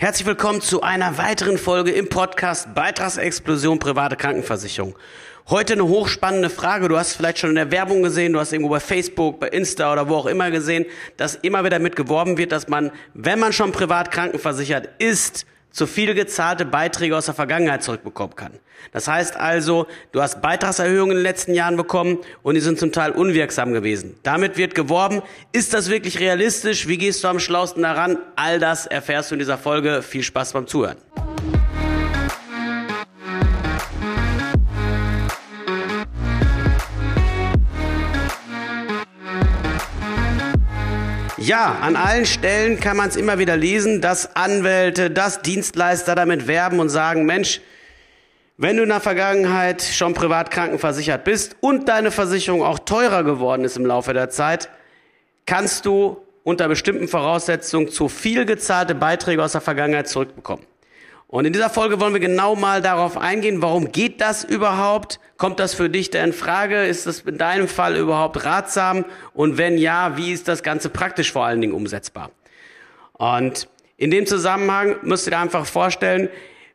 Herzlich willkommen zu einer weiteren Folge im Podcast Beitragsexplosion private Krankenversicherung. Heute eine hochspannende Frage. Du hast vielleicht schon in der Werbung gesehen, du hast irgendwo bei Facebook, bei Insta oder wo auch immer gesehen, dass immer wieder mit geworben wird, dass man, wenn man schon privat krankenversichert ist, zu viel gezahlte Beiträge aus der Vergangenheit zurückbekommen kann. Das heißt also, du hast Beitragserhöhungen in den letzten Jahren bekommen und die sind zum Teil unwirksam gewesen. Damit wird geworben. Ist das wirklich realistisch? Wie gehst du am schlausten daran? All das erfährst du in dieser Folge. Viel Spaß beim Zuhören. Ja, an allen Stellen kann man es immer wieder lesen, dass Anwälte, dass Dienstleister damit werben und sagen, Mensch, wenn du in der Vergangenheit schon privat krankenversichert bist und deine Versicherung auch teurer geworden ist im Laufe der Zeit, kannst du unter bestimmten Voraussetzungen zu viel gezahlte Beiträge aus der Vergangenheit zurückbekommen. Und in dieser Folge wollen wir genau mal darauf eingehen, warum geht das überhaupt? Kommt das für dich da in Frage? Ist das in deinem Fall überhaupt ratsam? Und wenn ja, wie ist das Ganze praktisch vor allen Dingen umsetzbar? Und in dem Zusammenhang müsst ihr dir einfach vorstellen,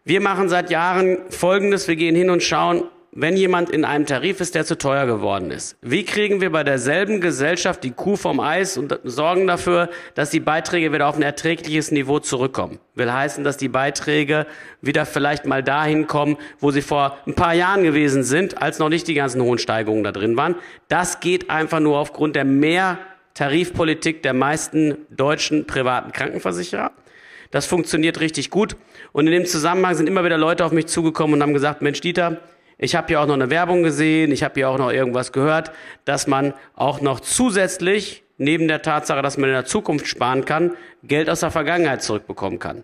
wir machen seit Jahren Folgendes. Wir gehen hin und schauen, wenn jemand in einem Tarif ist, der zu teuer geworden ist. Wie kriegen wir bei derselben Gesellschaft die Kuh vom Eis und sorgen dafür, dass die Beiträge wieder auf ein erträgliches Niveau zurückkommen? Will heißen, dass die Beiträge wieder vielleicht mal dahin kommen, wo sie vor ein paar Jahren gewesen sind, als noch nicht die ganzen hohen Steigungen da drin waren. Das geht einfach nur aufgrund der Mehrtarifpolitik der meisten deutschen privaten Krankenversicherer. Das funktioniert richtig gut. Und in dem Zusammenhang sind immer wieder Leute auf mich zugekommen und haben gesagt, Mensch, Dieter, ich habe hier auch noch eine Werbung gesehen, ich habe hier auch noch irgendwas gehört, dass man auch noch zusätzlich, neben der Tatsache, dass man in der Zukunft sparen kann, Geld aus der Vergangenheit zurückbekommen kann.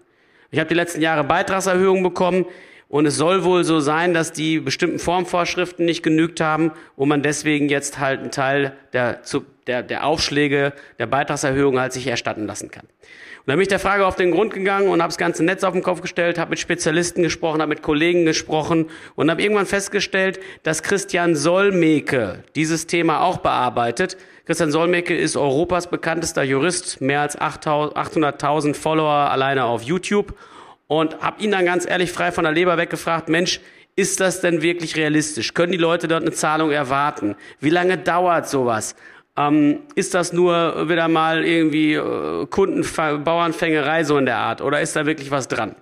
Ich habe die letzten Jahre Beitragserhöhungen bekommen und es soll wohl so sein, dass die bestimmten Formvorschriften nicht genügt haben und man deswegen jetzt halt einen Teil der, der, der Aufschläge der Beitragserhöhung halt sich erstatten lassen kann. Und dann bin ich der Frage auf den Grund gegangen und habe das ganze Netz auf den Kopf gestellt, habe mit Spezialisten gesprochen, habe mit Kollegen gesprochen und habe irgendwann festgestellt, dass Christian Solmecke dieses Thema auch bearbeitet. Christian Solmecke ist Europas bekanntester Jurist, mehr als 800.000 Follower alleine auf YouTube und habe ihn dann ganz ehrlich frei von der Leber weggefragt, Mensch, ist das denn wirklich realistisch? Können die Leute dort eine Zahlung erwarten? Wie lange dauert sowas? Ähm, ist das nur wieder mal irgendwie äh, Kunden, so in der Art oder ist da wirklich was dran? Und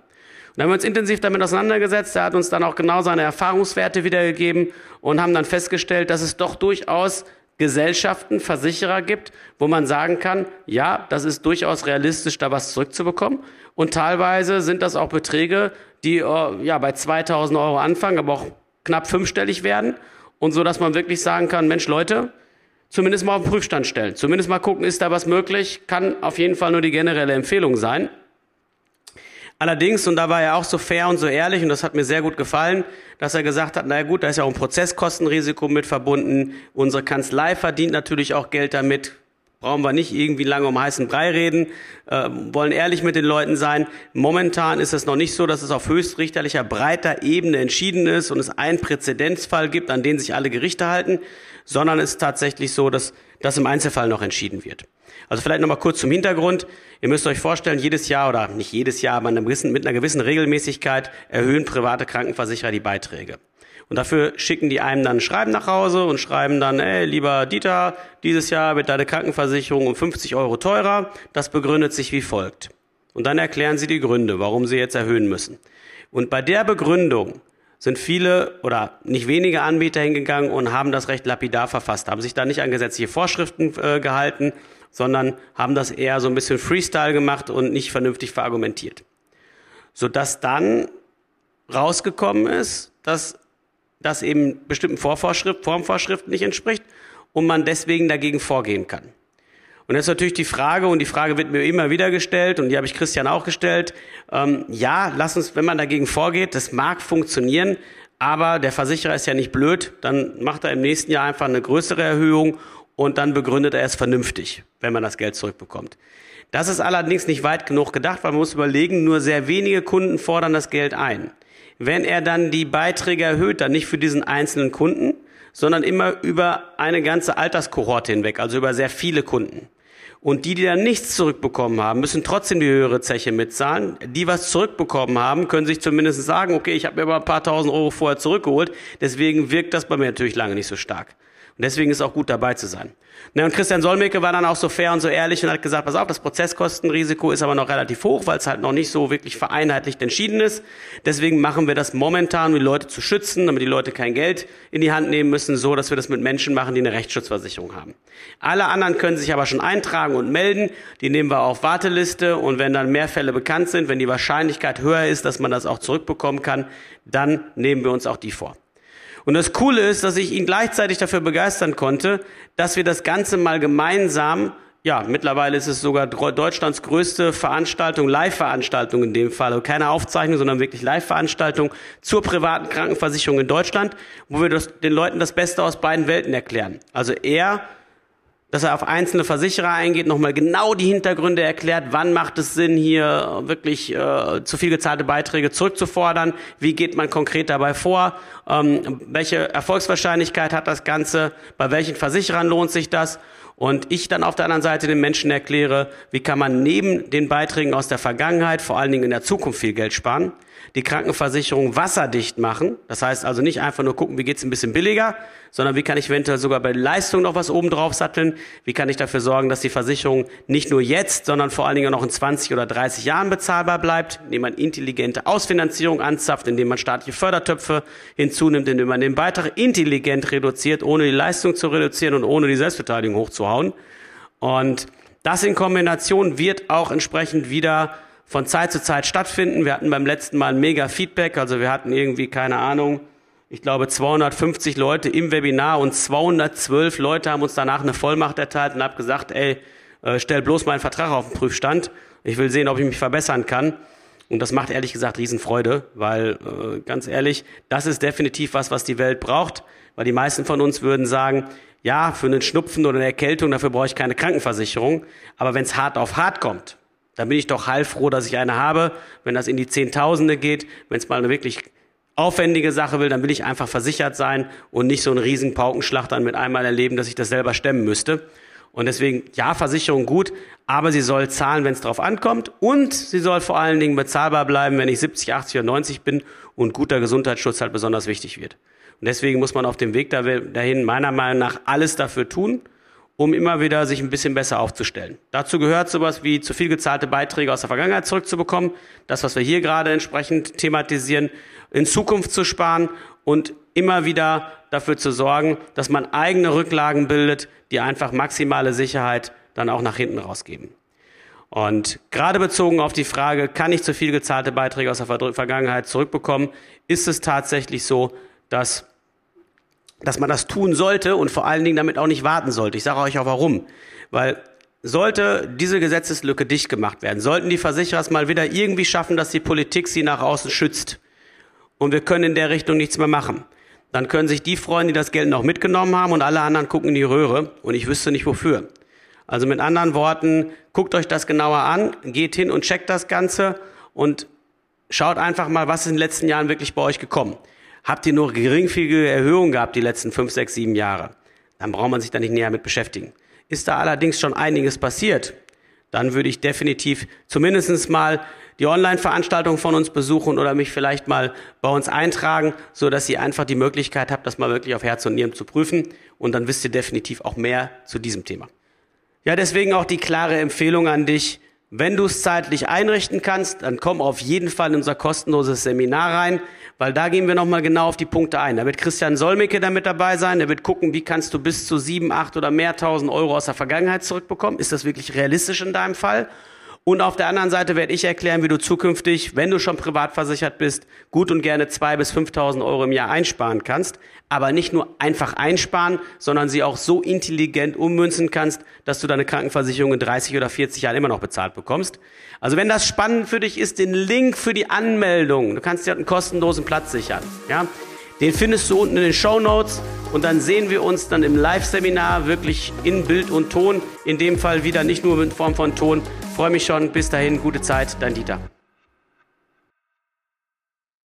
dann haben wir uns intensiv damit auseinandergesetzt. Er hat uns dann auch genau seine Erfahrungswerte wiedergegeben und haben dann festgestellt, dass es doch durchaus Gesellschaften, Versicherer gibt, wo man sagen kann, ja, das ist durchaus realistisch, da was zurückzubekommen. Und teilweise sind das auch Beträge, die äh, ja bei 2000 Euro anfangen, aber auch knapp fünfstellig werden. Und so, dass man wirklich sagen kann, Mensch, Leute, zumindest mal auf den Prüfstand stellen. Zumindest mal gucken, ist da was möglich? Kann auf jeden Fall nur die generelle Empfehlung sein. Allerdings, und da war er auch so fair und so ehrlich, und das hat mir sehr gut gefallen, dass er gesagt hat, naja gut, da ist ja auch ein Prozesskostenrisiko mit verbunden. Unsere Kanzlei verdient natürlich auch Geld damit. Brauchen wir nicht irgendwie lange um heißen Brei reden, äh, wollen ehrlich mit den Leuten sein. Momentan ist es noch nicht so, dass es auf höchstrichterlicher, breiter Ebene entschieden ist und es einen Präzedenzfall gibt, an den sich alle Gerichte halten sondern es ist tatsächlich so, dass das im Einzelfall noch entschieden wird. Also vielleicht nochmal kurz zum Hintergrund. Ihr müsst euch vorstellen, jedes Jahr oder nicht jedes Jahr, aber mit einer gewissen Regelmäßigkeit erhöhen private Krankenversicherer die Beiträge. Und dafür schicken die einem dann ein Schreiben nach Hause und schreiben dann, ey, lieber Dieter, dieses Jahr wird deine Krankenversicherung um 50 Euro teurer. Das begründet sich wie folgt. Und dann erklären sie die Gründe, warum sie jetzt erhöhen müssen. Und bei der Begründung sind viele oder nicht wenige Anbieter hingegangen und haben das recht lapidar verfasst, haben sich da nicht an gesetzliche Vorschriften äh, gehalten, sondern haben das eher so ein bisschen Freestyle gemacht und nicht vernünftig verargumentiert. Sodass dann rausgekommen ist, dass das eben bestimmten Vorvorschrift, Formvorschriften nicht entspricht und man deswegen dagegen vorgehen kann. Und jetzt natürlich die Frage, und die Frage wird mir immer wieder gestellt, und die habe ich Christian auch gestellt, ähm, ja, lass uns, wenn man dagegen vorgeht, das mag funktionieren, aber der Versicherer ist ja nicht blöd, dann macht er im nächsten Jahr einfach eine größere Erhöhung und dann begründet er es vernünftig, wenn man das Geld zurückbekommt. Das ist allerdings nicht weit genug gedacht, weil man muss überlegen, nur sehr wenige Kunden fordern das Geld ein. Wenn er dann die Beiträge erhöht, dann nicht für diesen einzelnen Kunden, sondern immer über eine ganze Alterskohorte hinweg, also über sehr viele Kunden. Und die, die dann nichts zurückbekommen haben, müssen trotzdem die höhere Zeche mitzahlen. Die, was zurückbekommen haben, können sich zumindest sagen, okay, ich habe mir aber ein paar tausend Euro vorher zurückgeholt. Deswegen wirkt das bei mir natürlich lange nicht so stark. Und deswegen ist es auch gut dabei zu sein. Na, und Christian Solmecke war dann auch so fair und so ehrlich und hat gesagt, pass auf, das Prozesskostenrisiko ist aber noch relativ hoch, weil es halt noch nicht so wirklich vereinheitlicht entschieden ist. Deswegen machen wir das momentan, um die Leute zu schützen, damit die Leute kein Geld in die Hand nehmen müssen, so dass wir das mit Menschen machen, die eine Rechtsschutzversicherung haben. Alle anderen können sich aber schon eintragen und melden. Die nehmen wir auf Warteliste und wenn dann mehr Fälle bekannt sind, wenn die Wahrscheinlichkeit höher ist, dass man das auch zurückbekommen kann, dann nehmen wir uns auch die vor. Und das Coole ist, dass ich ihn gleichzeitig dafür begeistern konnte, dass wir das Ganze mal gemeinsam, ja, mittlerweile ist es sogar Deutschlands größte Veranstaltung, Live-Veranstaltung in dem Fall, also keine Aufzeichnung, sondern wirklich Live-Veranstaltung zur privaten Krankenversicherung in Deutschland, wo wir das, den Leuten das Beste aus beiden Welten erklären. Also er dass er auf einzelne Versicherer eingeht, nochmal genau die Hintergründe erklärt, wann macht es Sinn, hier wirklich äh, zu viel gezahlte Beiträge zurückzufordern, wie geht man konkret dabei vor, ähm, welche Erfolgswahrscheinlichkeit hat das Ganze, bei welchen Versicherern lohnt sich das? Und ich dann auf der anderen Seite den Menschen erkläre, wie kann man neben den Beiträgen aus der Vergangenheit vor allen Dingen in der Zukunft viel Geld sparen, die Krankenversicherung wasserdicht machen. Das heißt also nicht einfach nur gucken, wie geht's ein bisschen billiger, sondern wie kann ich eventuell sogar bei Leistung noch was oben drauf satteln? Wie kann ich dafür sorgen, dass die Versicherung nicht nur jetzt, sondern vor allen Dingen noch in 20 oder 30 Jahren bezahlbar bleibt, indem man intelligente Ausfinanzierung anzapft, indem man staatliche Fördertöpfe hinzunimmt, indem man den Beitrag intelligent reduziert, ohne die Leistung zu reduzieren und ohne die Selbstbeteiligung hochzuhauen. Und das in Kombination wird auch entsprechend wieder von Zeit zu Zeit stattfinden. Wir hatten beim letzten Mal ein mega Feedback, also wir hatten irgendwie, keine Ahnung, ich glaube 250 Leute im Webinar und 212 Leute haben uns danach eine Vollmacht erteilt und haben gesagt, ey, äh, stell bloß meinen Vertrag auf den Prüfstand. Ich will sehen, ob ich mich verbessern kann. Und das macht ehrlich gesagt Riesenfreude, weil äh, ganz ehrlich, das ist definitiv was, was die Welt braucht, weil die meisten von uns würden sagen, ja, für einen Schnupfen oder eine Erkältung, dafür brauche ich keine Krankenversicherung. Aber wenn es hart auf hart kommt, dann bin ich doch heilfroh, dass ich eine habe. Wenn das in die Zehntausende geht, wenn es mal eine wirklich aufwendige Sache will, dann will ich einfach versichert sein und nicht so einen riesen Paukenschlag dann mit einmal erleben, dass ich das selber stemmen müsste. Und deswegen, ja, Versicherung gut, aber sie soll zahlen, wenn es drauf ankommt. Und sie soll vor allen Dingen bezahlbar bleiben, wenn ich 70, 80 oder 90 bin und guter Gesundheitsschutz halt besonders wichtig wird. Und deswegen muss man auf dem Weg dahin meiner Meinung nach alles dafür tun, um immer wieder sich ein bisschen besser aufzustellen. Dazu gehört sowas wie zu viel gezahlte Beiträge aus der Vergangenheit zurückzubekommen, das, was wir hier gerade entsprechend thematisieren, in Zukunft zu sparen und immer wieder dafür zu sorgen, dass man eigene Rücklagen bildet, die einfach maximale Sicherheit dann auch nach hinten rausgeben. Und gerade bezogen auf die Frage, kann ich zu viel gezahlte Beiträge aus der Vergangenheit zurückbekommen, ist es tatsächlich so, dass dass man das tun sollte und vor allen Dingen damit auch nicht warten sollte. Ich sage euch auch warum. Weil sollte diese Gesetzeslücke dicht gemacht werden, sollten die Versicherer es mal wieder irgendwie schaffen, dass die Politik sie nach außen schützt und wir können in der Richtung nichts mehr machen, dann können sich die freuen, die das Geld noch mitgenommen haben und alle anderen gucken in die Röhre und ich wüsste nicht wofür. Also mit anderen Worten, guckt euch das genauer an, geht hin und checkt das Ganze und schaut einfach mal, was ist in den letzten Jahren wirklich bei euch gekommen. Habt ihr nur geringfügige Erhöhungen gehabt die letzten fünf, sechs, sieben Jahre? Dann braucht man sich da nicht näher mit beschäftigen. Ist da allerdings schon einiges passiert? Dann würde ich definitiv zumindestens mal die Online-Veranstaltung von uns besuchen oder mich vielleicht mal bei uns eintragen, so dass ihr einfach die Möglichkeit habt, das mal wirklich auf Herz und Nieren zu prüfen. Und dann wisst ihr definitiv auch mehr zu diesem Thema. Ja, deswegen auch die klare Empfehlung an dich, wenn du es zeitlich einrichten kannst, dann komm auf jeden Fall in unser kostenloses Seminar rein, weil da gehen wir nochmal genau auf die Punkte ein. Da wird Christian Solmecke damit dabei sein, der wird gucken, wie kannst du bis zu sieben, acht oder mehr tausend Euro aus der Vergangenheit zurückbekommen. Ist das wirklich realistisch in deinem Fall? Und auf der anderen Seite werde ich erklären, wie du zukünftig, wenn du schon privat versichert bist, gut und gerne zwei bis 5.000 Euro im Jahr einsparen kannst. Aber nicht nur einfach einsparen, sondern sie auch so intelligent ummünzen kannst, dass du deine Krankenversicherung in 30 oder 40 Jahren immer noch bezahlt bekommst. Also wenn das spannend für dich ist, den Link für die Anmeldung, du kannst dir einen kostenlosen Platz sichern. Ja? Den findest du unten in den Show Notes und dann sehen wir uns dann im Live-Seminar wirklich in Bild und Ton. In dem Fall wieder nicht nur in Form von Ton, freue mich schon. Bis dahin, gute Zeit, dein Dieter.